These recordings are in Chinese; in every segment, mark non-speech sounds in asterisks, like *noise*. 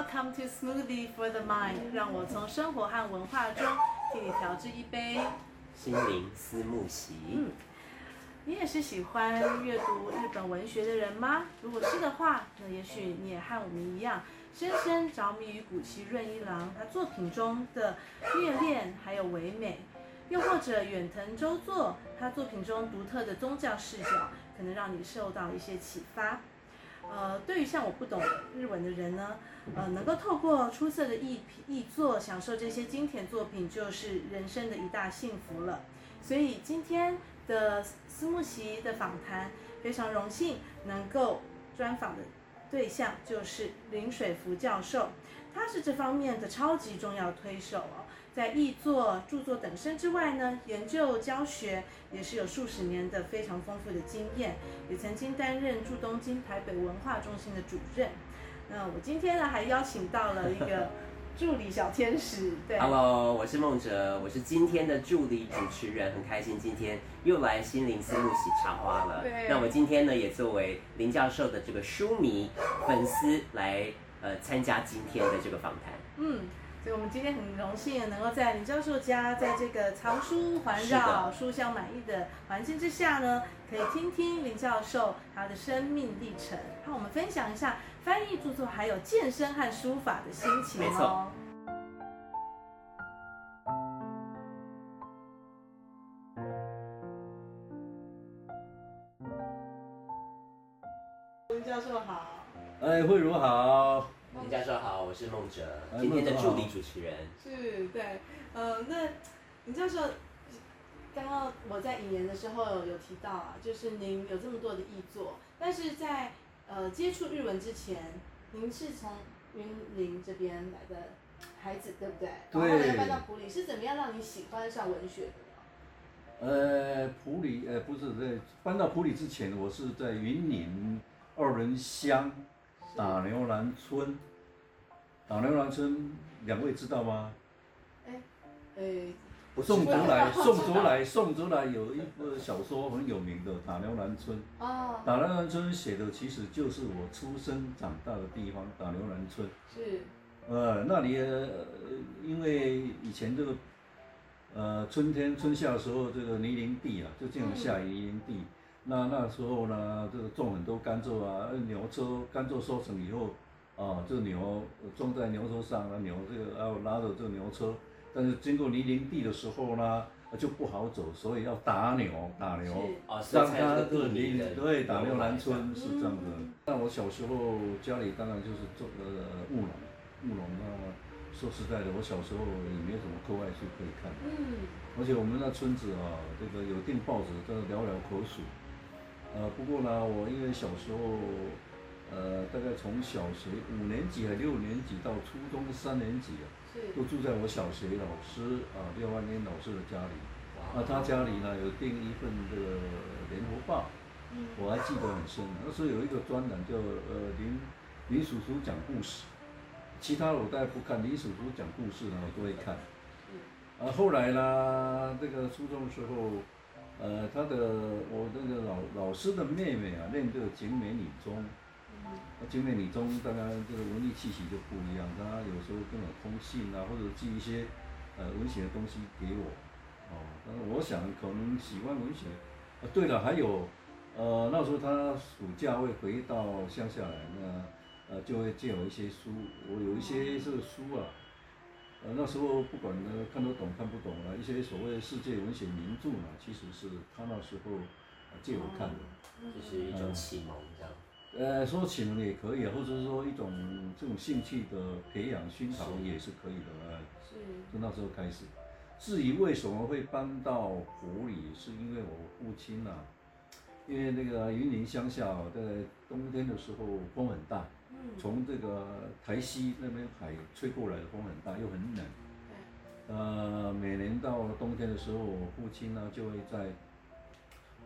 Welcome to Smoothie for the Mind，让我从生活和文化中替你调制一杯心灵思慕席。嗯，你也是喜欢阅读日本文学的人吗？如果是的话，那也许你也和我们一样，深深着迷于谷崎润一郎他作品中的虐恋还有唯美，又或者远藤周作他作品中独特的宗教视角，可能让你受到一些启发。呃，对于像我不懂日文的人呢，呃，能够透过出色的译译作享受这些经典作品，就是人生的一大幸福了。所以今天的思慕席的访谈，非常荣幸能够专访的对象就是林水福教授，他是这方面的超级重要推手哦。在译作、著作等身之外呢，研究教学也是有数十年的非常丰富的经验，也曾经担任驻东京台北文化中心的主任。那我今天呢，还邀请到了一个 *laughs* 助理小天使。对，Hello，我是梦哲，我是今天的助理主持人，很开心今天又来心灵思慕席插花了。对，那我今天呢，也作为林教授的这个书迷粉丝来呃参加今天的这个访谈。嗯。所以，我们今天很荣幸能够在林教授家，在这个藏书环绕、书香满溢的环境之下呢，可以听听林教授他的生命历程，和我们分享一下翻译著作，还有健身和书法的心情哦。林教授好。哎，慧如好。林教授好，我是孟哲，今天的助理主持人。是，对，呃，那林教授，刚刚我在引言的时候有提到啊，就是您有这么多的译作，但是在呃接触日文之前，您是从云林这边来的孩子，对不对？对。然后后来搬到普里，是怎么样让你喜欢上文学的呢？呃，普里，呃，不是在搬到普里之前，我是在云林二仑乡。打牛栏村，打牛栏村，两位知道吗？哎，哎，宋祖来，宋祖来，宋祖来有一部小说很有名的《打牛栏村》。哦。打牛栏村写的其实就是我出生长大的地方，打牛栏村。是。呃，那里呃，因为以前这个，呃，春天春夏的时候，这个泥泞地啊，就这样下泥泞地。嗯那那时候呢，这个种很多甘蔗啊，牛车甘蔗收成以后，啊，这个牛装在牛车上，啊，牛这个要拉着这个牛车，但是经过泥泞地的时候呢，就不好走，所以要打牛，打牛，让它这个泥泞，对，打牛栏村是这样的。那我小时候家里当然就是做呃务农，务农啊，说实在的，我小时候也没有什么课外书可以看，嗯，而且我们那村子啊，这个有订报纸，都寥寥可数。呃，不过呢，我因为小时候，呃，大概从小学五年级还六年级到初中三年级啊，是都住在我小学老师啊廖万年老师的家里。那他家里呢有订一份这个联合报，嗯、我还记得很深。那时候有一个专栏叫呃林林叔叔讲故事，其他的我大概不看，林叔叔讲故事呢我都会看。嗯、啊，后来呢，这个初中的时候。呃，他的我那个老老师的妹妹啊，念这个景美女中，嗯，景美女中当然这个文艺气息就不一样，他有时候跟我通信啊，或者寄一些呃文学的东西给我，哦，但是我想可能喜欢文学，啊，对了，还有，呃，那时候他暑假会回到乡下来，那呃就会借我一些书，我有一些这个书啊。呃，那时候不管呢看得懂看不懂啊，一些所谓的世界文学名著呢，其实是他那时候借我看的，这是一种启蒙，这样。呃，说启蒙也可以，或者是说一种这种兴趣的培养熏陶也是可以的，是。就那时候开始。至于为什么会搬到湖里，是因为我父亲啊，因为那个云林乡下在冬天的时候风很大。从这个台西那边海吹过来的风很大，又很冷。呃，每年到冬天的时候，我父亲呢就会在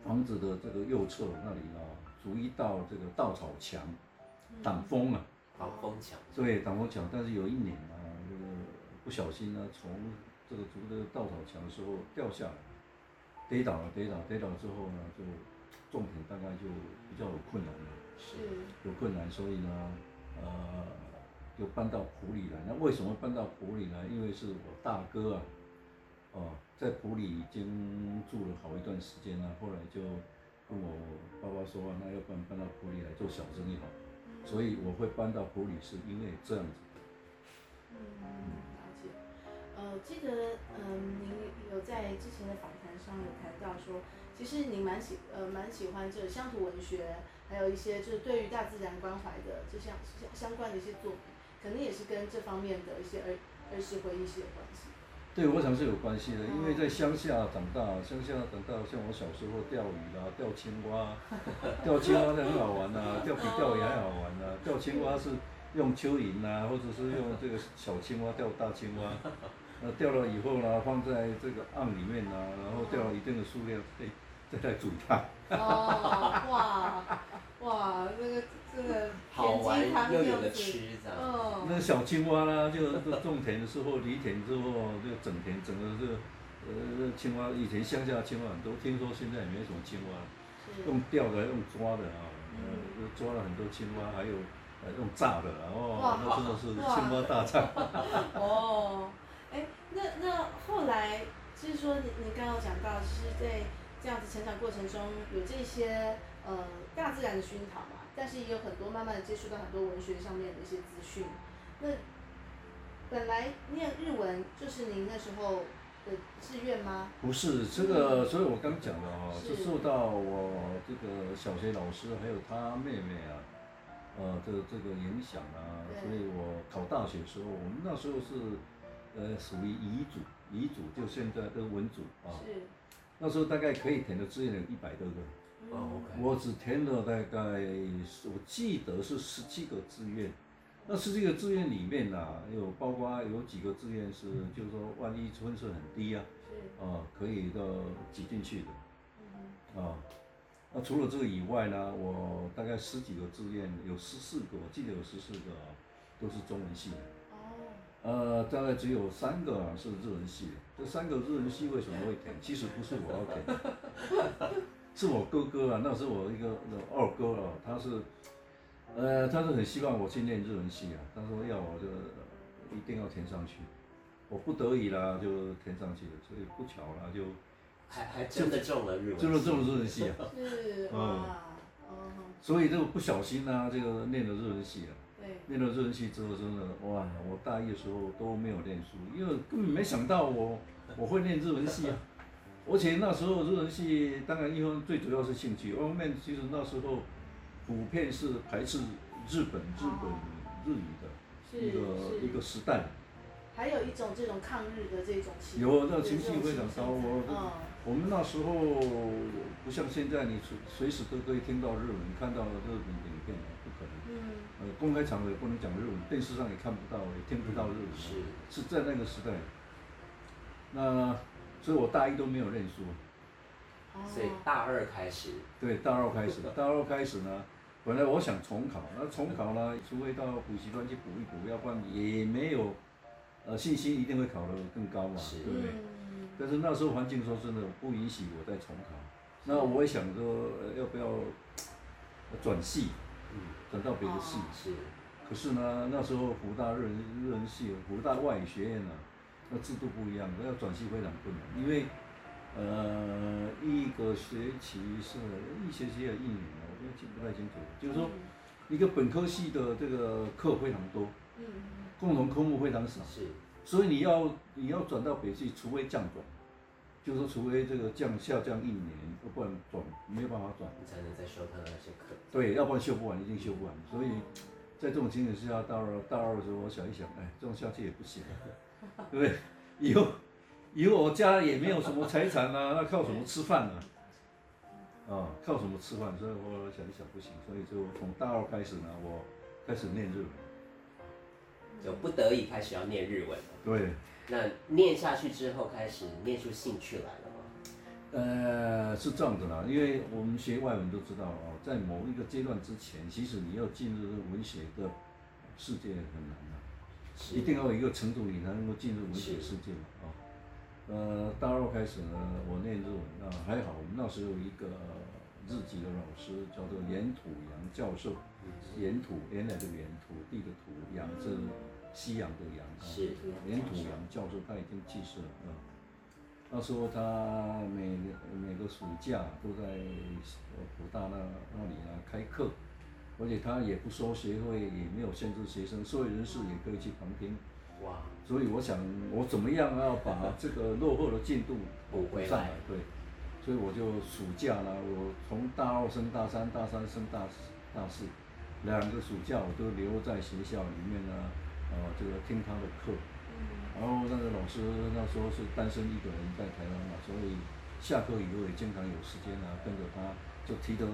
房子的这个右侧那里呢，筑一道这个稻草墙，挡风啊。挡风墙。对，挡风墙。但是有一年啊，这个不小心呢，从这个筑这个稻草墙的时候掉下来，跌倒了，跌倒，跌倒之后呢，就种田大概就比较有困难了。是有困难，所以呢，呃，就搬到埔里来。那为什么搬到埔里来？因为是我大哥啊，哦，在埔里已经住了好一段时间了，后来就跟我说，那要不然搬到埔里来做小生意好。所以我会搬到埔里，是因为这样子。嗯，了解。呃，记得，嗯、您有在之前的访谈上有谈到说，其实您蛮喜，呃，蛮喜欢这个乡土文学，还有一些就是对于大自然关怀的这项相相关的一些作品，可能也是跟这方面的一些儿儿时回忆是有关系。对，我想是有关系的，因为在乡下长大，乡下长大，像我小时候钓鱼啦，钓青蛙，*laughs* 钓青蛙很好玩呐、啊，钓比钓鱼还好玩呐、啊，钓青蛙是用蚯蚓呐，或者是用这个小青蛙钓大青蛙，*laughs* 那钓了以后呢，放在这个瓮里面呐，然后钓了一定的数量，再再来煮它。哦，哇，哇，那个。这个好玩又有的吃，这样。嗯。那小青蛙啦，就种田的时候，犁田之后就整田，整个这个呃青蛙，以前乡下青蛙很多，听说现在也没什么青蛙，用钓的，用抓的啊，呃，抓了很多青蛙，还有呃用炸的，然后那真的是青蛙大战。*laughs* 哦，哎，那那后来就是说，你你刚刚讲到，就是在这样子成长过程中，有这些呃大自然的熏陶嘛？但是也有很多慢慢的接触到很多文学上面的一些资讯。那本来念日文就是您那时候的志愿吗？不是，这个，所以我刚讲的哈，是受到我这个小学老师还有他妹妹啊，呃这这个影响啊，所以我考大学的时候，我们那时候是呃属于乙组，乙组就现在的文组啊，是，那时候大概可以填的志愿有一百多个。Oh, okay. 我只填了大概，我记得是十七个志愿。那十七个志愿里面啊，有包括有几个志愿是，就是说万一分数很低啊，啊，可以的挤进去的。啊，那除了这个以外呢，我大概十几个志愿，有十四个，我记得有十四个啊，都是中文系的。呃，大概只有三个啊是日文系的。这三个日文系为什么会填？其实不是我要填。*laughs* 是我哥哥啊，那是我一个二哥啊，他是，呃，他是很希望我去念日文系啊，他说要我就一定要填上去，我不得已啦就填上去了，所以不巧啦就，还还真的中了日文，真的中了日文系啊，是嗯，所以这个不小心呢、啊，这个念了日文系啊，对，念了日文系之后真的哇，我大一的时候都没有念书，因为根本没想到我我会念日文系啊。而且那时候日文系，当然一方面最主要是兴趣，二方面其实那时候普遍是排斥日本日本日语的一个一个时代。还有一种这种抗日的这种情。有那情绪非常高，我我们那时候不像现在，你随随时都可以听到日文，看到日本影片，不可能。嗯。呃，公开场合也不能讲日文，电视上也看不到，也听不到日文。是。是在那个时代。那。所以我大一都没有认输，所以大二开始。对，大二开始，大二开始呢，本来我想重考，那重考呢，除非到补习班去补一补，要不然也没有，呃，信心一定会考得更高嘛，对不对？但是那时候环境说真的不允许我再重考，那我也想说，要不要转系，转到别的系？是。可是呢，那时候湖大日日文系，湖大外语学院呢。那制度不一样，那要转系非常困难，因为，呃，一个学期是一学期要一年，我都记不太清楚。就是说，一个本科系的这个课非常多，共同科目非常少，是，所以你要你要转到北系，除非降转，就是说除非这个降下降一年，要不然转没有办法转，你才能再修他的那些课。对，要不然修不完，一定修不完。所以在这种情形之下，大二大二的时候，我想一想，哎，这种下去也不行。*laughs* 对不对？以后，以后我家也没有什么财产啊，那靠什么吃饭呢？啊，靠什么吃饭？所以我想一想不行，所以就从大二开始呢，我开始念日文，就不得已开始要念日文。对。那念下去之后，开始念出兴趣来了吗？呃，是这样子啦，因为我们学外文都知道哦，在某一个阶段之前，其实你要进入文学的世界很难。一定要有一个程度，你才能够进入文学世界嘛啊。呃，大二开始呢，我念日文啊，还好，我们那时候有一个日籍的老师，叫做岩土洋教授。岩土原来的岩土地的土，洋是西洋的洋。是。岩土洋教授他已经去世了啊。那时候他每每个暑假都在辅大那那里啊开课，而且他也不收学费，也没有限制学生，社会人士也可以去旁听。哇！所以我想，我怎么样要把这个落后的进度 *laughs* 补回来？对，所以我就暑假呢，我从大二升大三，大三升大大四，两个暑假我都留在学校里面呢，呃，这个听他的课。然后那个老师那时候是单身一个人在台湾嘛，所以下课以后也经常有时间啊，跟着他就提着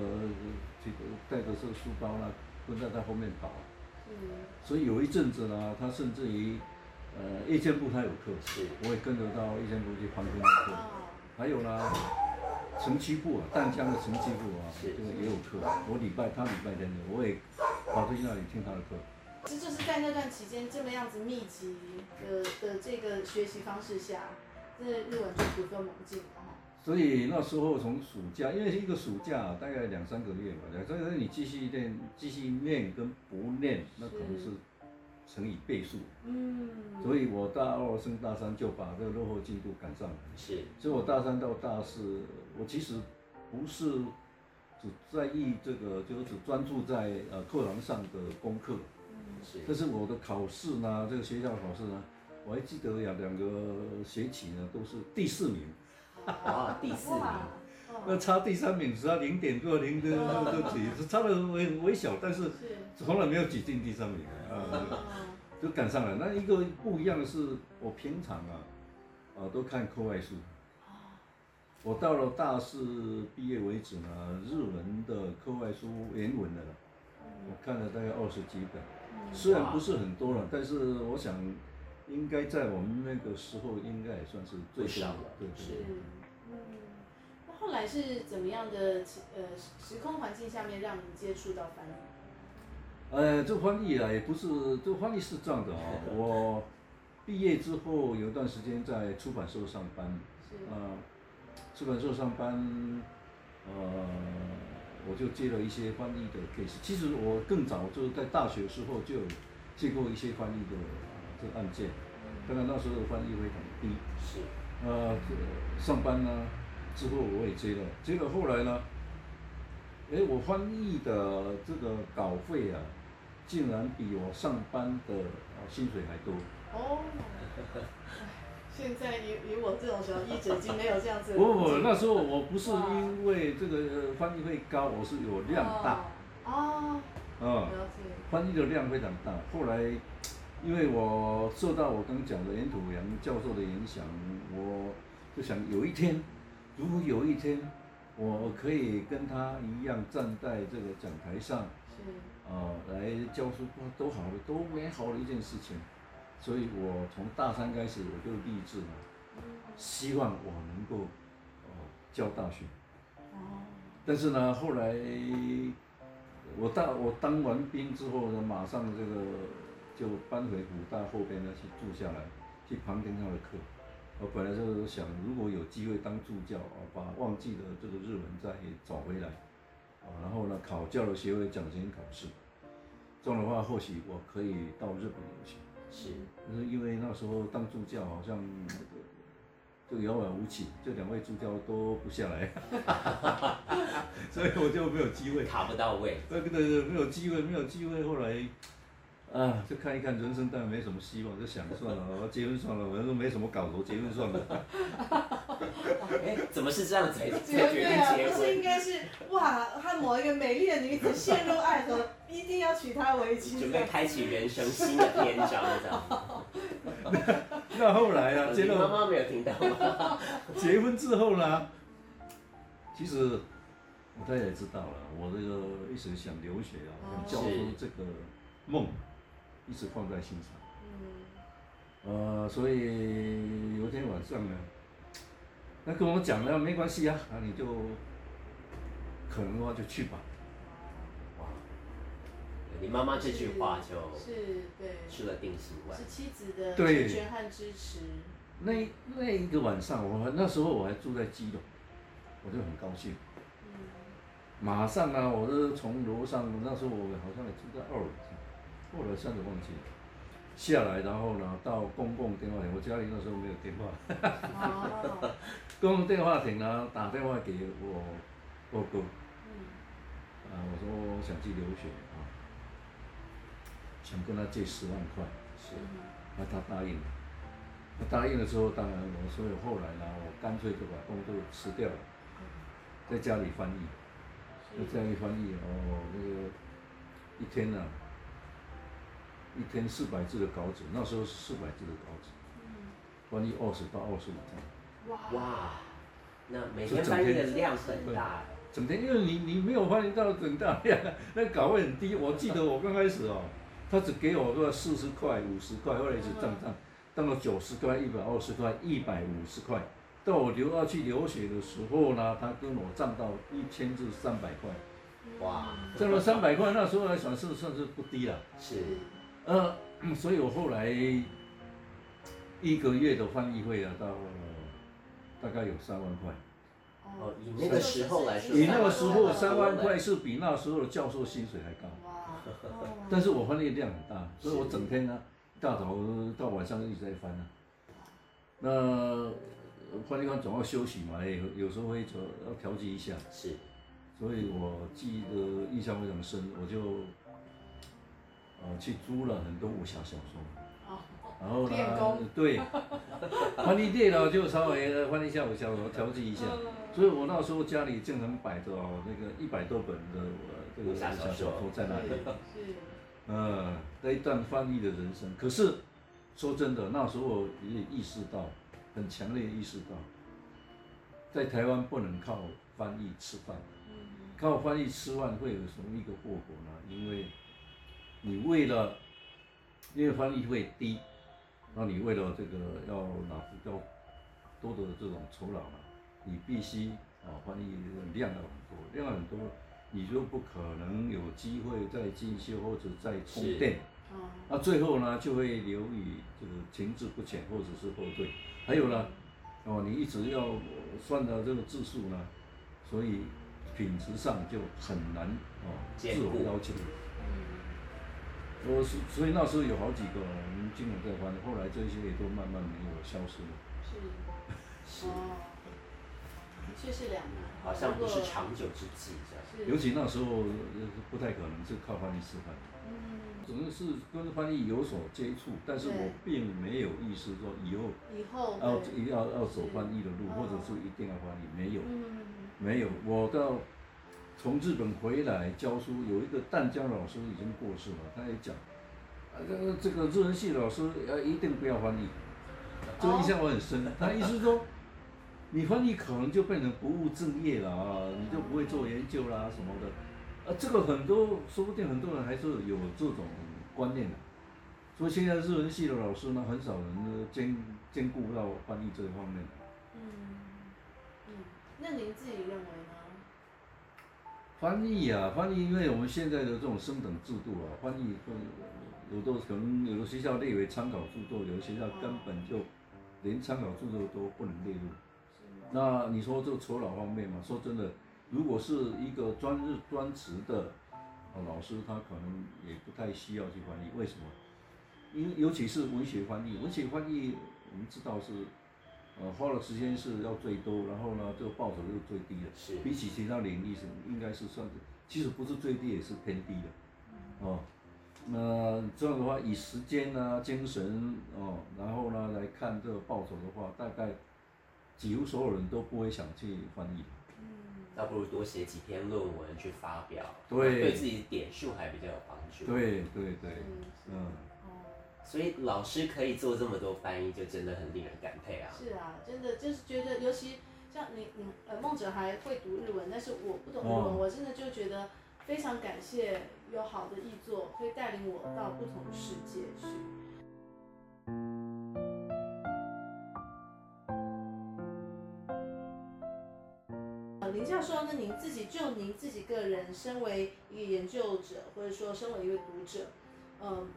提着带着这个书包呢，跟在他后面跑。嗯。所以有一阵子呢，他甚至于。呃，夜间部他有课，是，我也跟着到夜间部去旁听课。还有呢，城区部啊，淡江的城区部啊，这个也有课。我礼拜他礼拜天的，我也跑去那里听他的课。这就是在那段期间这么样子密集的的这个学习方式下，这日文就突飞猛进。所以那时候从暑假，因为一个暑假大概两三个月嘛，所以你继续练，继续练跟不练，那可能是。乘以倍数，嗯，所以我大二升大三就把这个落后进度赶上来。是，所以我大三到大四，我其实不是只在意这个，就是只专注在呃课堂上的功课。嗯，是。但是我的考试呢，这个学校考试呢，我还记得有两个学期呢都是第四名。啊，第四名。那差第三名只要零点多零的那个几，差的微微小，但是从来没有挤进第三名啊，就赶上了。那一个不一样的是，我平常啊，啊都看课外书。我到了大四毕业为止呢，日文的课外书原文的，我看了大概二十几本，虽然不是很多了，但是我想应该在我们那个时候应该也算是最少的，对对。后来是怎么样的呃时空环境下面让你接触到翻译？呃，这个翻译啊，也不是，这个翻译是这样的啊。*laughs* 我毕业之后有一段时间在出版社上班，是啊，出版社上班，呃，我就接了一些翻译的 case。其实我更早就是在大学的时候就有接过一些翻译的这个案件，当然那时候的翻译费很低，是，呃，上班呢。之后我也接了，接了后来呢，哎，我翻译的这个稿费啊，竟然比我上班的薪水还多。哦，现在以以我这种小译者已经没有这样子。不不，那时候我不是因为这个翻译费高，我是有量大。哦。哦。了解。翻译的量非常大，后来因为我受到我刚讲的严土洋教授的影响，我就想有一天。如果有一天，我可以跟他一样站在这个讲台上，是，啊、呃，来教书，多好的，多美好的一件事情。所以我从大三开始，我就立志了，希望我能够，呃，教大学。哦。但是呢，后来我当我当完兵之后呢，马上这个就搬回武大后边呢去住下来，去旁听他的课。我本来就是想，如果有机会当助教啊，把忘记的这个日文再找回来，啊，然后呢，考教的学会奖学金考试，这样的话或许我可以到日本留学。是，就是因为那时候当助教好像就遥遥无期，这两位助教都不下来，*laughs* 所以我就没有机会，卡不到位。对对对，没有机会，没有机会，后来。啊，就看一看人生，当然没什么希望，就想算了，我 *laughs* 结婚算了，反正没什么搞头，结婚算了。*laughs* 哎，怎么是这样子？决定对啊，不是应该是哇，和某一个美丽的女子陷入爱河，*laughs* 一定要娶她为妻。准备开启人生新的篇章，这样。那后来呢，结了。妈妈没有听到吗？结婚之后呢？其实我大家也知道了，我这个一直想留学啊，想教书这个梦。一直放在心上，嗯，呃，所以有一天晚上呢，*tsk* 他跟我讲了，没关系啊，那你就可能的话就去吧。哇，你妈妈这句话就是对，吃了定心丸，是妻子的成全和支持。那那一个晚上，我那时候我还住在基隆，我就很高兴。嗯，马上啊，我是从楼上，那时候我好像也住在二楼，后来现在忘记了，下来然后呢到公共电话亭，我家里那时候没有电话，哦、*laughs* 公共电话亭呢打电话给我哥哥，嗯，啊我说我想去留学啊，想跟他借十万块，是，那他答应了，他答应了之后，当然我所以后来呢，我干脆就把工作辞掉了，在家里翻译。那这样一翻译哦，那个一天呢、啊，一天四百字的稿纸，那时候是四百字的稿纸，翻译二十到二十五天。哇，那每天翻译的量很大。整天，因为你你没有翻译到很大量，那稿位很低。我记得我刚开始哦，他只给我个四十块、五十块，后来一直涨涨，到九十块、一百二十块、一百五十块。到我留要去留学的时候呢，他跟我涨到一千至三百块，哇，涨了三百块，那时候来算是算是不低了。是，呃，所以我后来一个月的翻译费啊，到大概有三万块。哦，以那个时候来说，以那个时候三万块是比那时候的教授薪水还高。哇，*laughs* 但是我翻译量很大，所以我整天呢，一大早到晚上一直在翻呢。那。翻译官总要休息嘛，有有时候会调要调剂一下。是，所以我记得印象非常深，我就，呃，去租了很多武侠小说。哦。然后呢，对，*laughs* 翻译电脑就稍微翻译一下武侠小说，调剂一下。所以我那时候家里经常摆着哦，那个一百多本的这个武侠小说在那里。是。嗯，那一段翻译的人生，可是说真的，那时候我也意识到。很强烈意识到，在台湾不能靠翻译吃饭，靠翻译吃饭会有什么一个后果呢？因为，你为了，因为翻译费低，那你为了这个要拿比较多的这种酬劳呢，你必须啊翻译量要很多，量很多，你就不可能有机会再进修或者再充电，那最后呢就会流于这个停滞不前或者是后退。还有呢，哦，你一直要算到这个字数呢，所以品质上就很难哦，自我要求。我是所以那时候有好几个我们经常在翻，后来这些也都慢慢没有消失了。是，*laughs* 是，确是两难，好像不是长久之计，这样。尤其那时候不太可能是靠翻译吃饭。嗯。只能是跟翻译有所接触，但是我并没有意识说以后以后要要要走翻译的路，或者是一定要翻译，没有，没有。我到从日本回来教书，有一个淡江老师已经过世了，他也讲，啊这个这个日文系的老师呃一定不要翻译，这个印象我很深。他意思说，你翻译可能就变成不务正业了啊，你就不会做研究啦什么的。啊，这个很多，说不定很多人还是有这种观念的，所以现在日文系的老师呢，很少人兼兼顾到翻译这一方面。嗯，嗯，那您自己认为呢？翻译啊，翻译，因为我们现在的这种升等制度啊，翻译会有的可能有的学校列为参考著作，有的学校根本就连参考著作都不能列入。那你说这个酬劳方面嘛，说真的。如果是一个专日专职的老师，他可能也不太需要去翻译。为什么？因为尤其是文学翻译，文学翻译我们知道是，呃，花的时间是要最多，然后呢，这个报酬是最低的。是。比起其他领域是应该是算是，其实不是最低，也是偏低的。哦。那这样的话，以时间啊、精神哦，然后呢来看这个报酬的话，大概几乎所有人都不会想去翻译。倒不如多写几篇论文去发表，对，对自己点数还比较有帮助。对对对，嗯，所以老师可以做这么多翻译，就真的很令人感佩啊。是啊，真的就是觉得，尤其像你你呃梦哲还会读日文，但是我不懂日文，哦、我真的就觉得非常感谢有好的译作，可以带领我到不同的世界去。林教授，那您自己就您自己个人，身为一个研究者，或者说身为一位读者，嗯，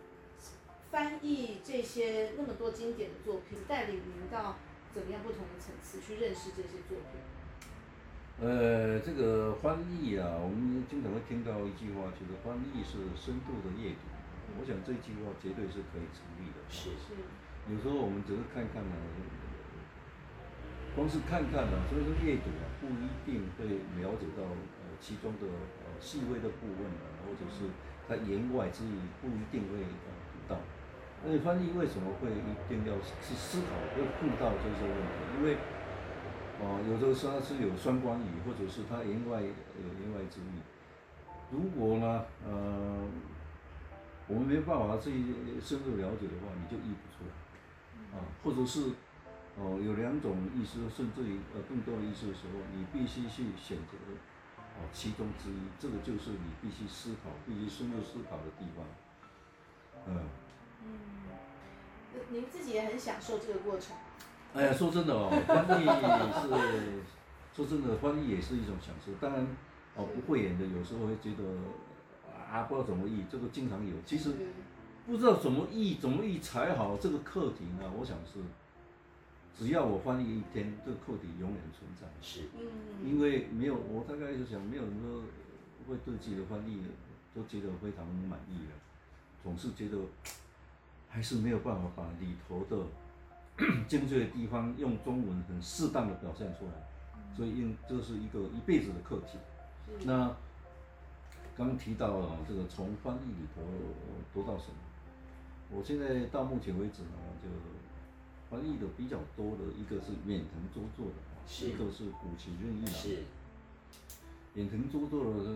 翻译这些那么多经典的作品，带领您到怎么样不同的层次去认识这些作品？呃，这个翻译啊，我们经常会听到一句话，就是翻译是深度的阅读。我想这句话绝对是可以成立的。是是。有时候我们只是看看呢、啊，光是看看呢、啊，所以说阅读啊，不一定会了解到呃其中的呃细微的部分啊，或者是它言外之意，不一定会呃读到。而且翻译为什么会一定要去思考，会碰到这些问题？因为哦，有的时候是有双关语，或者是它言外有言外之意。如果呢，呃，我们没办法去深入了解的话，你就译不出来。啊，或者是哦，有两种意思，甚至于呃更多的意思的时候，你必须去选择哦其中之一，这个就是你必须思考、必须深入思考的地方。嗯。嗯，您自己也很享受这个过程。哎呀，说真的哦，翻译是，说真的，翻译也是一种享受。当然，哦，不会演的有时候会觉得啊，不知道怎么译，这个经常有。其实不知道怎么译，怎么译才好，这个课题呢，我想是，只要我翻译一天，这个课题永远存在。是，因为没有，我大概就想，没有人说会对自己的翻译都觉得非常满意了，总是觉得还是没有办法把里头的。精髓的地方用中文很适当的表现出来，所以用这是一个一辈子的课题。那刚提到了这个从翻译里头得到什么？我现在到目前为止呢，就翻译的比较多的一个是远藤周作的，一个是古崎润一郎。是。远藤周作的，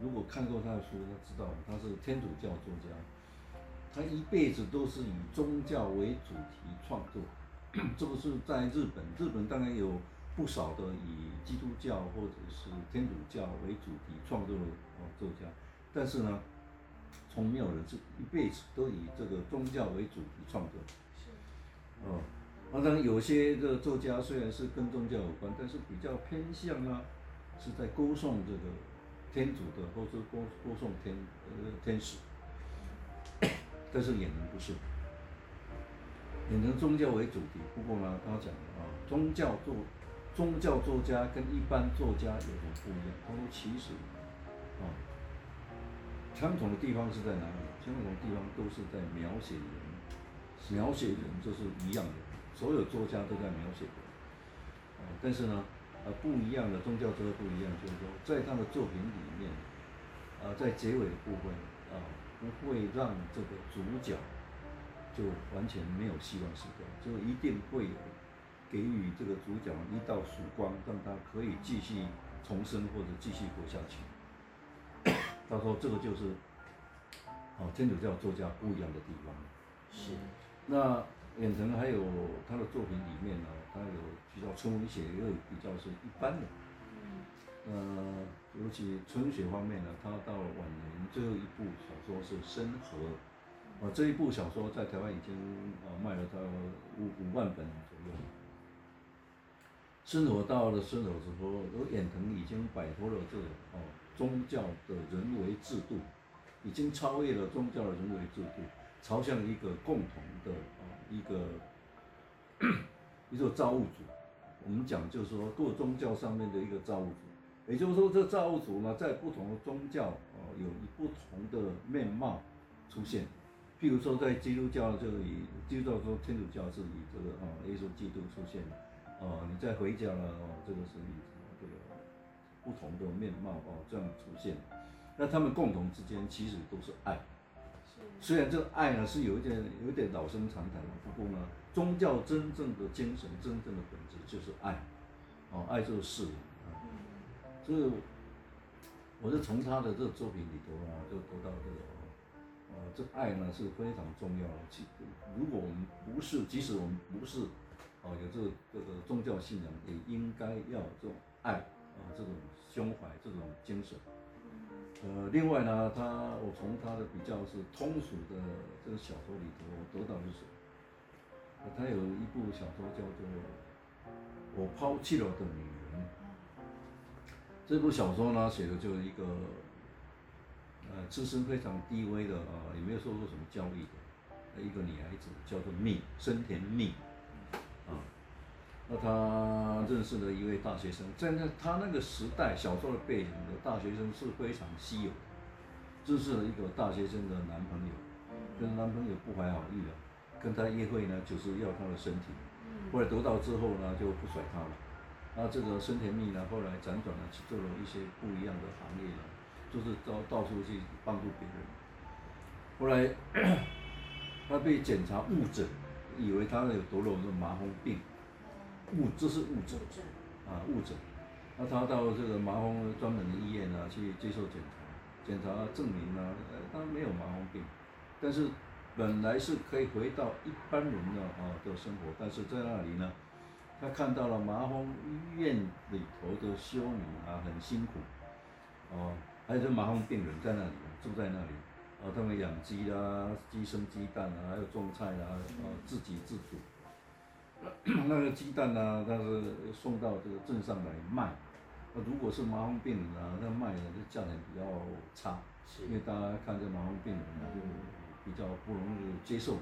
如果看过他的书，他知道他是天主教作家。他一辈子都是以宗教为主题创作，*clears throat* 这个是在日本，日本当然有不少的以基督教或者是天主教为主题创作的作家，但是呢，从没有人是一辈子都以这个宗教为主题创作。是。哦，当然有些这个作家虽然是跟宗教有关，但是比较偏向啊，是在歌颂这个天主的，或者歌歌颂天呃天使。但是也能不是，也能宗教为主题。不过呢，他讲啊，宗教作宗教作家跟一般作家有什么不一样？他说其实啊，相同的地方是在哪里？相同的地方都是在描写人，描写人就是一样的，所有作家都在描写人。啊，但是呢，呃，不一样的宗教作家不一样，就是说在他的作品里面，啊，在结尾的部分啊。不会让这个主角就完全没有希望死掉，就一定会有给予这个主角一道曙光，让他可以继续重生或者继续活下去。他说这个就是哦，天主教作家不一样的地方。是。那远藤还有他的作品里面呢，他有比较纯文学，又比较是一般的。呃，尤其纯学方面呢，他到了晚年最后一部小说是《深河》，啊，这一部小说在台湾已经啊卖了到五五万本左右。生活到了深河之后，而远藤已经摆脱了这个哦宗教的人为制度，已经超越了宗教的人为制度，朝向一个共同的啊一个一座造物主。我们讲就是说各宗教上面的一个造物主。也就是说，这造物主呢，在不同的宗教哦，有一不同的面貌出现。譬如说，在基督教这里，基督教说天主教是以这个啊耶稣基督出现的，哦，你再回教了哦，这个是以这个不同的面貌哦这样出现。那他们共同之间其实都是爱。虽然这个爱呢是有一点有一点老生常谈，不过呢，宗教真正的精神、真正的本质就是爱。哦，爱就是事。所以，我是从他的这个作品里头啊，就得到这个，呃，这爱呢是非常重要的。其如果我们不是，即使我们不是，哦，有这个这个宗教信仰，也应该要有这种爱啊，这种胸怀，这种精神。呃，另外呢，他我从他的比较是通俗的这个小说里头，我得到就是，他有一部小说叫做《我抛弃了的女人》。这部小说呢，写的就是一个，呃，出身非常低微的啊，也没有受过什么教育的一个女孩子，叫做蜜，森田蜜，啊，那她认识了一位大学生，在那她那个时代，小说的背景的大学生是非常稀有的，认识了一个大学生的男朋友，跟男朋友不怀好意了，跟他约会呢，就是要他的身体，后来得到之后呢，就不甩他了。那这个生田蜜呢，后来辗转呢去做了一些不一样的行业了，就是到到处去帮助别人。后来 *coughs* 他被检查误诊，以为他有得了这麻风病。误，这是误诊，啊误诊，那他到这个麻风专门的医院呢去接受检查，检查证明呢，呃，他没有麻风病，但是本来是可以回到一般人的啊的生活，但是在那里呢，他看到了麻风医院里头的修女啊很辛苦，哦，还有这麻风病人在那里住在那里，啊，他们养鸡啦，鸡生鸡蛋啊，还有种菜啊，啊自给自足。*clears throat* 那个鸡蛋呢、啊，它是送到这个镇上来卖。那如果是麻风病人啊，那卖的这价钱比较差，因为大家看这麻风病人啊，就比较不容易接受，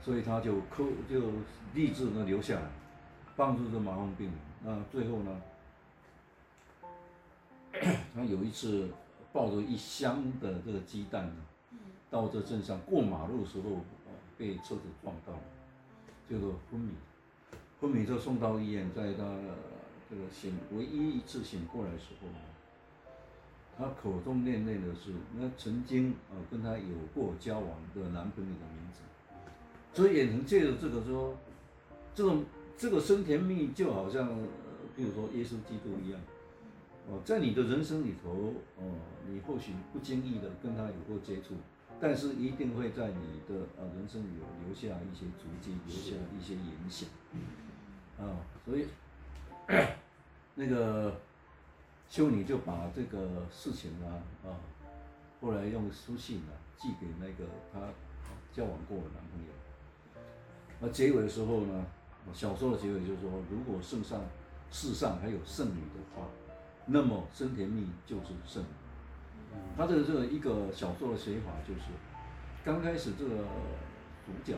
所以他就扣就立志呢留下来，帮助这麻风病人。那最后呢，他有一次抱着一箱的这个鸡蛋呢，到这镇上过马路的时候，被车子撞到了。这个昏迷，昏迷就送到医院，在他这个醒唯一一次醒过来的时候，他口中念念的是那曾经啊跟他有过交往的男朋友的名字，所以也能借着这个说，这种这个生甜蜜就好像，比如说耶稣基督一样，哦，在你的人生里头，哦，你或许不经意的跟他有过接触。但是一定会在你的呃人生里有留下一些足迹，留下一些影响，啊，所以 *coughs* 那个修女就把这个事情啊啊，后来用书信啊寄给那个她交往过的男朋友。那结尾的时候呢，小说的结尾就是说，如果圣上世上还有圣女的话，那么生田蜜就是圣女。他这个这个一个小说的写法就是，刚开始这个主角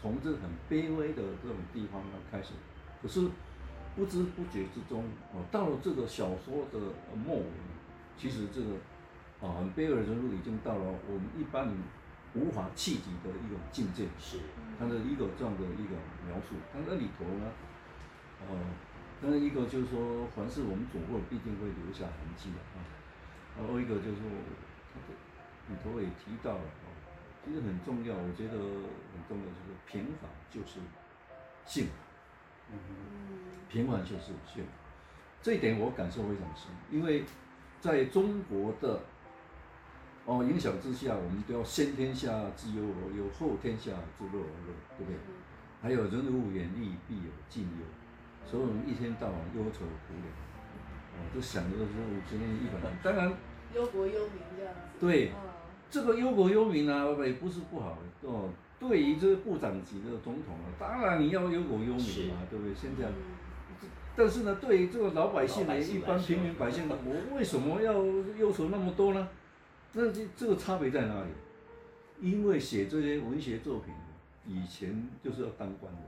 从这个很卑微的这种地方开始，可是不知不觉之中，哦，到了这个小说的末尾，其实这个啊很卑微的人物已经到了我们一般人无法企及的一种境界。是，他的一个这样的一个描述，但那里头呢，呃，那一个就是说，凡是我们走过，必定会留下痕迹的啊。然后一个就是说，里头也提到了哦，其实很重要，我觉得很重要就是平凡就是幸福，平凡就是幸福，这一点我感受非常深，因为在中国的哦影响之下，我们都要先天下之忧而忧，后天下之乐而乐，对不对？还有人无远虑，必有近忧，所以我们一天到晚忧愁苦恼。都想着说五十年一百年，当然 *laughs* 忧国忧民这样子。对，这个忧国忧民啊，也不是不好的哦。对于这个部长级的总统啊，当然你要忧国忧民嘛，对不对？现在，但是呢，对于这个老百姓呢，一般平民百姓呢，*laughs* 我为什么要忧愁那么多呢？那这这个差别在哪里？因为写这些文学作品，以前就是要当官的，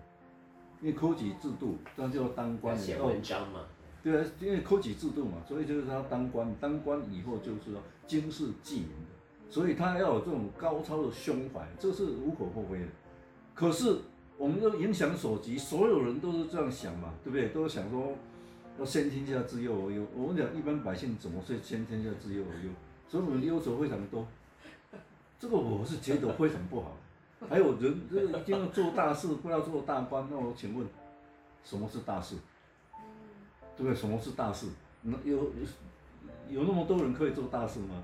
因为科举制度，那就要当官的。写文章嘛。对啊，因为科举制度嘛，所以就是他当官，当官以后就是说经世济民的，所以他要有这种高超的胸怀，这是无可厚非的。可是我们都影响所及，所有人都是这样想嘛，对不对？都是想说要先天下之忧而忧。我们讲一般百姓怎么会先天下之忧而忧？所以我们忧愁非常多。这个我是觉得非常不好。还有人这个一定要做大事，不要做大官。那我请问，什么是大事？对不对？什么是大事？那有有有那么多人可以做大事吗？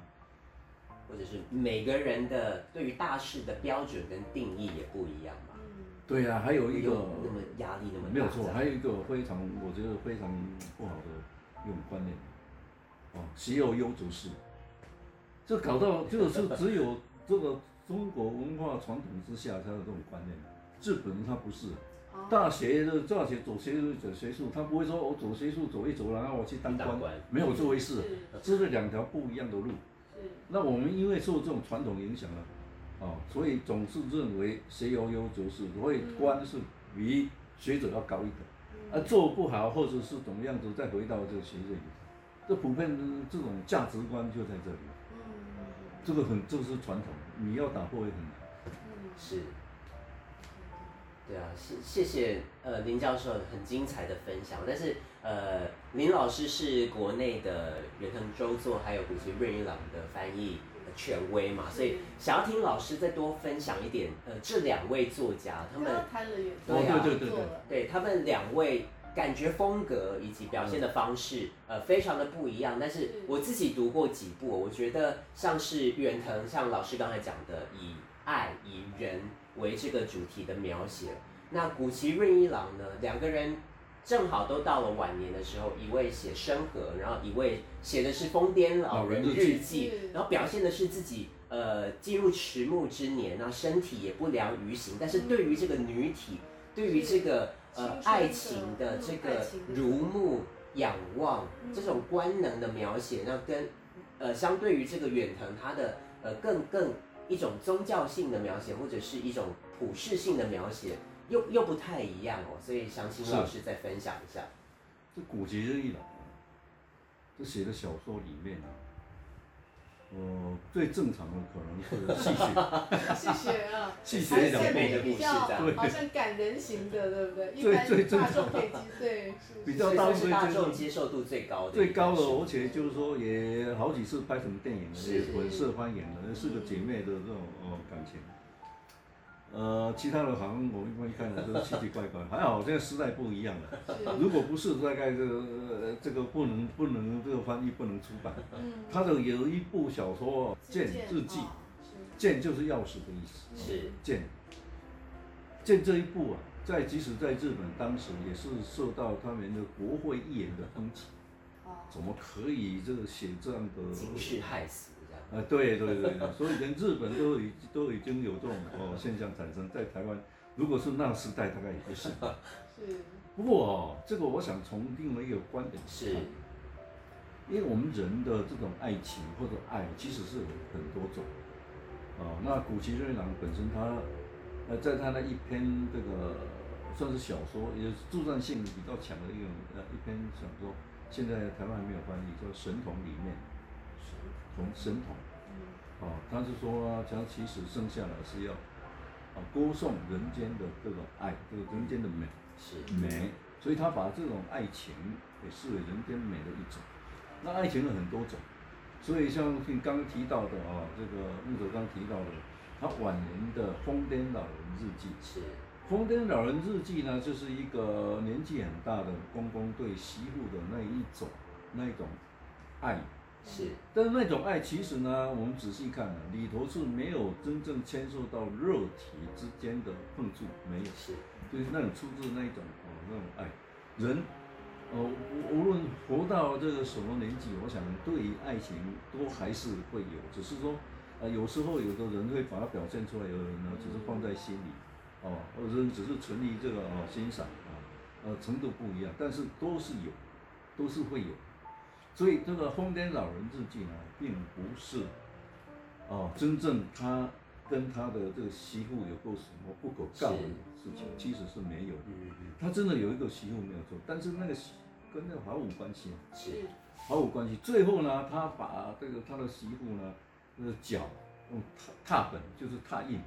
或者是每个人的对于大事的标准跟定义也不一样吧？对呀、啊，还有一个那么压力那么大。没有错，还有一个非常我觉得非常不好的一种观念，哦，谁有忧则仕，这搞到就是只有这个中国文化传统之下才有这种观念，日本人他不是。大学的大学走学术走学术，他不会说我走学术走一走，然后我去当官，官没有这回事，这是两条不一样的路。那我们因为受这种传统影响了，哦，所以总是认为学有优则仕，所以官是比学者要高一等。啊，做不好或者是怎么样子，再回到这个学界里，这普遍的这种价值观就在这里。嗯，这个很，这个是传统，你要打破也很难。嗯，是。对啊，谢谢谢呃林教授很精彩的分享，但是呃林老师是国内的远藤周作还有谷崎润一郎的翻译权威嘛，所以想要听老师再多分享一点呃这两位作家他们对啊对对对对，对他们两位感觉风格以及表现的方式呃非常的不一样，但是我自己读过几部，我觉得像是远藤像老师刚才讲的以爱以人。为这个主题的描写，那古崎润一郎呢？两个人正好都到了晚年的时候，一位写生和，然后一位写的是疯癫老人日记，然后表现的是自己呃进入迟暮之年，那身体也不良于行，但是对于这个女体，对于这个呃爱情的这个如沐仰望这种官能的描写，那跟呃相对于这个远藤他的呃更更。一种宗教性的描写，或者是一种普世性的描写，又又不太一样哦，所以想请老师再分享一下。这谷崎润一郎，这写的小说里面啊，呃，最正常的可能是戏谑，*laughs* 戏谑啊，戏谑两部的比较好像感人型的，对不对？一般大众可以接对，比较大众大众接受度最高的，最高的，而且就是说也好几次拍什么电影了，也很受欢迎了，四个姐妹的这种哦感情。呃，其他的好像我一般看的都奇奇怪怪，还好现在时代不一样了。如果不是大概这个这个不能不能这个翻译不能出版。他的有一部小说《剑日记》，剑就是钥匙的意思。是剑。剑这一部啊，在即使在日本当时也是受到他们的国会议员的抨击。怎么可以这个写这样的惊世骇俗？啊，对对对，所以连日本都已都已经有这种哦现象产生，在台湾，如果是那个时代，大概也不是。是。不过哦，这个我想从另外一个观点是，因为我们人的这种爱情或者爱，其实是有很多种。哦，那古崎润一郎本身他，呃，在他那一篇这个算是小说，也是助战性比较强的一种呃一篇小说，现在台湾还没有翻译，叫《神童》里面。从神童，哦，他是说，他其实剩下来是要，啊，歌颂人间的这种爱，这个人间的美，是。美，所以他把这种爱情也视为人间美的一种。那爱情有很多种，所以像刚刚提到的啊，这个木头刚提到的，他晚年的《疯癫老人日记》是，《疯癫老人日记》呢，就是一个年纪很大的公公对媳妇的那一种那一种爱。是，但是那种爱其实呢，我们仔细看呢，里头是没有真正牵涉到肉体之间的碰触，没有，是，就是那种出自那种哦那种爱，人，哦无无论活到这个什么年纪，我想对于爱情都还是会有，只是说，呃有时候有的人会把它表现出来，有的人呢只是放在心里，哦，或者只是存于这个哦欣赏啊，呃程度不一样，但是都是有，都是会有。所以这个《疯癫老人日记》呢，并不是，哦，真正他跟他的这个媳妇有过什么不可告人的事情，其实是没有的。他真的有一个媳妇没有错，但是那个跟那个毫无关系，是毫无关系。最后呢，他把这个他的媳妇呢，那个脚用踏踏本，就是踏印，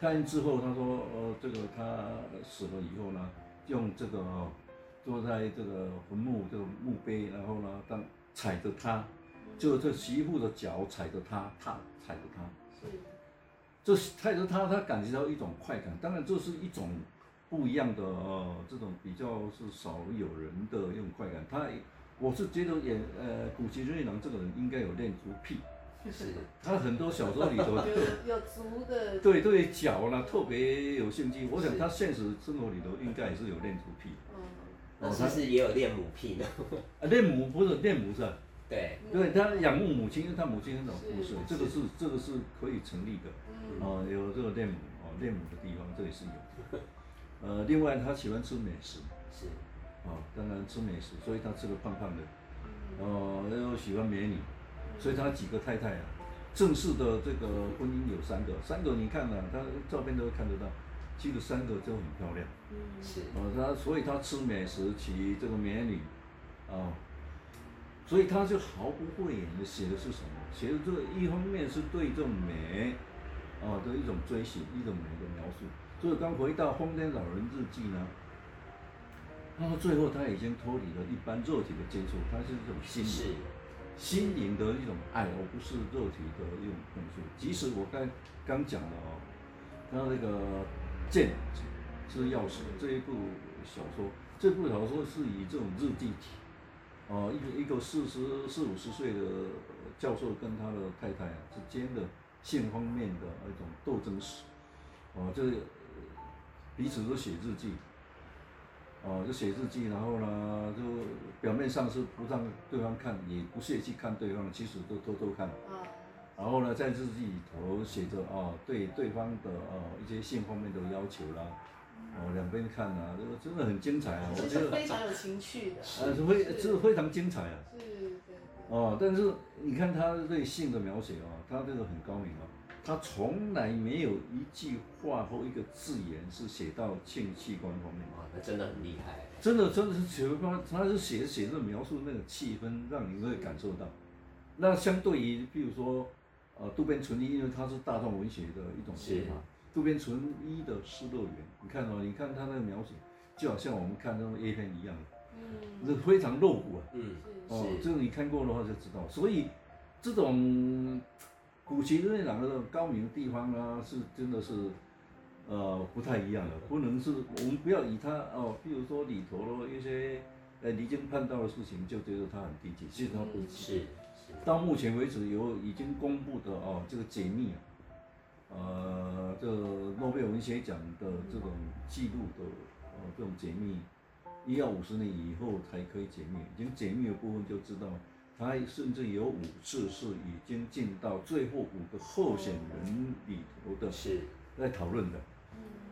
踏印之后，他说，呃，这个他死了以后呢，用这个哦，坐在这个坟墓这个墓碑，然后呢，当踩着他，就这媳妇的脚踩着他，踏踩着他，是，这踩着他，他感觉到一种快感。当然，这是一种不一样的呃，这种比较是少有人的一种快感。他，我是觉得演呃，古崎润一郎这个人应该有恋足癖，*laughs* 是，他很多小说里头有有足的，对对，脚呢特别有兴趣。我想他现实生活里头应该也是有恋足癖。哦，他是也有恋母癖的，*laughs* 啊，恋母不是恋母是吧？对，对他仰慕母亲，因为他母亲很早过世，这个是。这个是可以成立的，哦，有这个恋母哦，恋母的地方这里是有，呃，另外他喜欢吃美食，是，哦，当然吃美食，所以他吃的胖胖的，哦，又喜欢美女，所以他几个太太啊，正式的这个婚姻有三个，三个你看啊，他照片都看得到，其实三个就很漂亮。嗯，是。哦，他所以他吃美食，娶这个美女，啊，所以他就毫不讳言的写的是什么？写的这个一方面是对这种美，啊的一种追寻，一种美的描述。所以刚回到《疯天老人日记》呢，到最后他已经脱离了一般肉体的接触，他是一种心灵。心灵的一种爱，而不是肉体的一种控诉。即使我刚刚讲了哦，他那个剑是钥匙这一部小说，这部小说是以这种日记体，哦，一个一个四十四五十岁的教授跟他的太太啊之间的性方面的一种斗争史，哦，这彼此都写日记。哦，就写日记，然后呢，就表面上是不让对方看，也不屑去看对方，其实都偷偷看。然后呢，在日记里头写着啊，对对方的啊一些性方面的要求啦，哦，两边看啊，这个真的很精彩啊，我觉得非常有情趣的。呃，是非是非常精彩啊。是，对。哦，但是你看他对性的描写啊，他这个很高明啊。他从来没有一句话或一个字眼是写到性器官方面，哇，那真的很厉害。真的，真的是写方，他是写写着描述那个气氛，让你会感受到。那相对于，比如说，呃，渡边淳一，因为他是大众文学的一种写法。渡边淳一的《失乐园》，你看哦，你看他那个描写，就好像我们看那种 A 片一样，嗯，是非常露骨啊。嗯，哦，这个你看过的话就知道。所以这种。谷崎润一郎的高明的地方啊，是真的是，呃，不太一样的。不能是我们不要以他哦，比如说里头的一些呃离经叛道的事情，就觉得他很低级。其实他不是。是。到目前为止有已经公布的哦，这个解密啊，呃，这诺贝尔文学奖的这种记录的呃这种解密，一要五十年以后才可以解密。已经解密的部分就知道。他甚至有五次是已经进到最后五个候选人里头的，是在讨论的。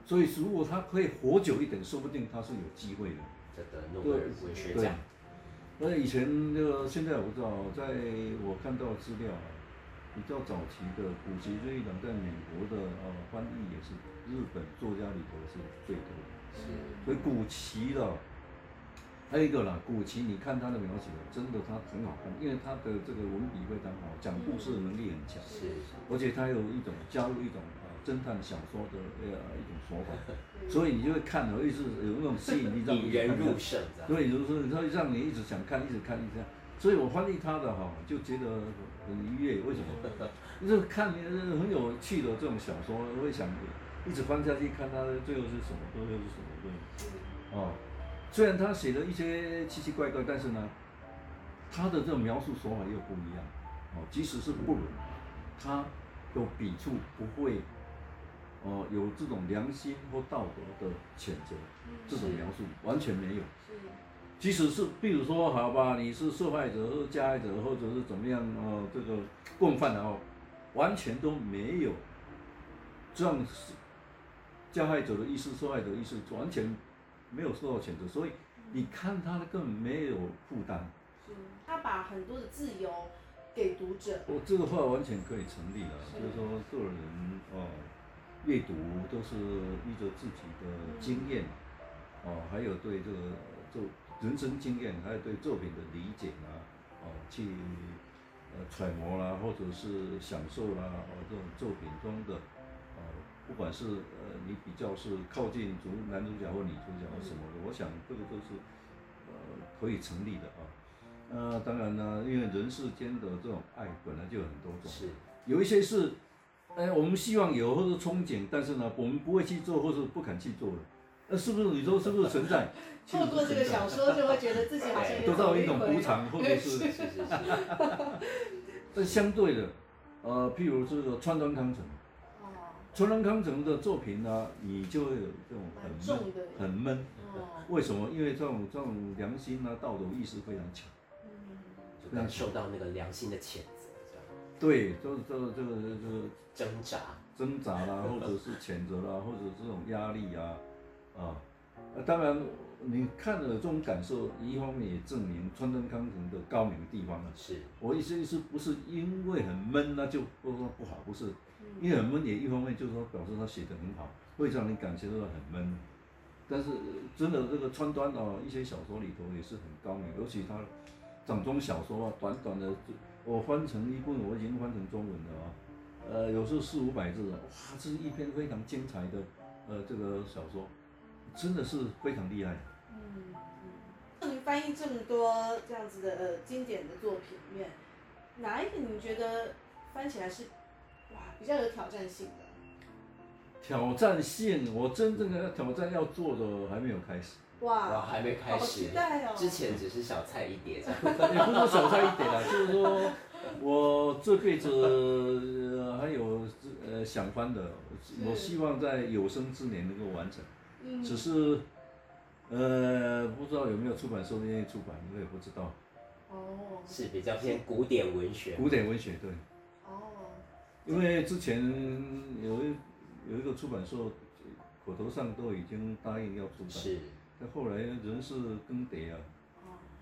所以如果他可以活久一点，说不定他是有机会的。这个诺贝尔文学奖。那以前那个现在我不知道，在我看到资料啊，比较早期的古籍这一郎在美国的呃翻译也是日本作家里头是最多的。是。所以古籍的。还有一个啦，谷崎，你看他的描写，真的他很好看，因为他的这个文笔非常好，讲故事的能力很强，是，而且他有一种加入一种啊侦探小说的呃一种说法，所以你就会看了，一直有那种吸引力，让 *laughs* 你人入胜，对，就是说让你一直想看，一直看，一直看，所以我翻译他的哈，就觉得很愉悦，为什么？就是看很有趣的这种小说，我会想一直翻下去，看他最后是什么，最后是什么，对，哦。虽然他写了一些奇奇怪怪，但是呢，他的这种描述手法又不一样。哦，即使是不伦，他有笔触不会，哦，有这种良心或道德的谴责，这种描述完全没有。即使是，比如说，好吧，你是受害者或加害者，或者是怎么样，哦，这个共犯的哦，完全都没有这样加害者的意识，受害者的意识，完全。没有受到谴责，所以你看他的根本没有负担。是，他把很多的自由给读者。我这个话完全可以成立了，是就是说个人哦，阅读都是依着自己的经验，嗯、哦，还有对这个作人生经验，还有对作品的理解啊，哦，去呃揣摩啦，或者是享受啦，哦，这种作品中的。不管是呃，你比较是靠近主男主角或女主角什么的，我想这个都是呃可以成立的啊。呃，当然呢，因为人世间的这种爱本来就有很多种，是有一些是，哎，我们希望有或者憧憬，但是呢，我们不会去做或是不敢去做的。那是不是你说是不 *laughs* 是存在？透过这个小说就会觉得自己好像得到一种补偿，或者是，是是是是。但相对的，呃，譬如这个川端康成。川端康成的作品呢，你就会有这种很闷，很闷。为什么？因为这种这种良心啊、道德意识非常强，就感受到那个良心的谴责，对，就是这个这个这个挣扎、挣扎啦，*laughs* 或者是谴责啦，或者这种压力啊，啊，当然你看了这种感受，一方面也证明川端康成的高明的地方了。是，我意思意思不是因为很闷那就不说不好，不是，因为很闷也一方面就是说表示他写的很好，会让你感觉到很闷。但是真的这个川端哦，一些小说里头也是很高明，尤其他掌中小说啊，短短的，我翻成一部我已经翻成中文了啊，呃，有时候四五百字啊，哇，这是一篇非常精彩的呃这个小说。真的是非常厉害。嗯嗯。您翻译这么多这样子的呃经典的作品里面，哪一个你觉得翻起来是哇比较有挑战性的？挑战性，我真正的挑战要做的还没有开始。哇，哇，还没开始。之前只是小菜一碟，这样。也 *laughs* 不是小菜一碟啦，*laughs* 就是说我这辈子、呃、还有呃想翻的，我希望在有生之年能够完成。只是，呃，不知道有没有出版社愿意出版，我也不知道。哦，是比较偏古典文学。古典文学，对。哦。因为之前有一有一个出版社，口头上都已经答应要出版。是。但后来人事更迭啊。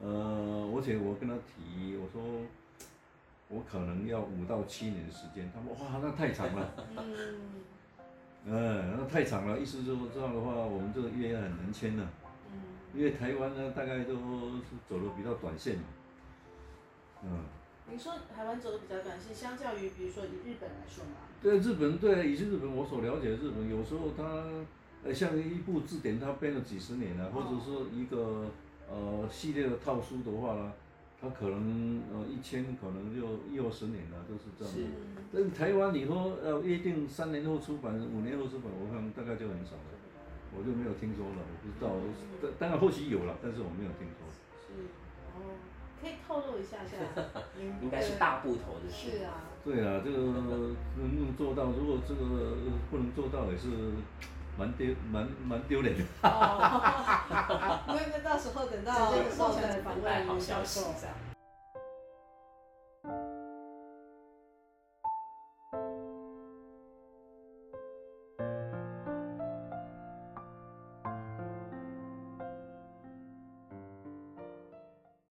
呃，而且我跟他提，我说我可能要五到七年时间，他说哇，那太长了。*laughs* 嗯。嗯，那太长了，意思就是这样的话，我们这个约很难签了。嗯。因为台湾呢，大概都是走的比较短线嘛。嗯。你说台湾走的比较短线，相较于比如说以日本来说嘛？对日本，对以前日本我所了解的日本，有时候它，呃，像一部字典，它编了几十年了，或者说一个呃系列的套书的话呢。它可能呃一千可能就一二十年了，都是这样。是。但是台湾你说要约定三年后出版，五年后出版，我看大概就很少了，我就没有听说了，我不知道。当当然或许有了，但是我没有听说。是。哦，可以透露一下下。*laughs* 应该是大部头的事。是啊。对啊，这个能不能做到？如果这个不能做到，也是。蛮丢蛮蛮丢脸的。哦，*laughs* 那那到时候等到受访访问，好消息这样。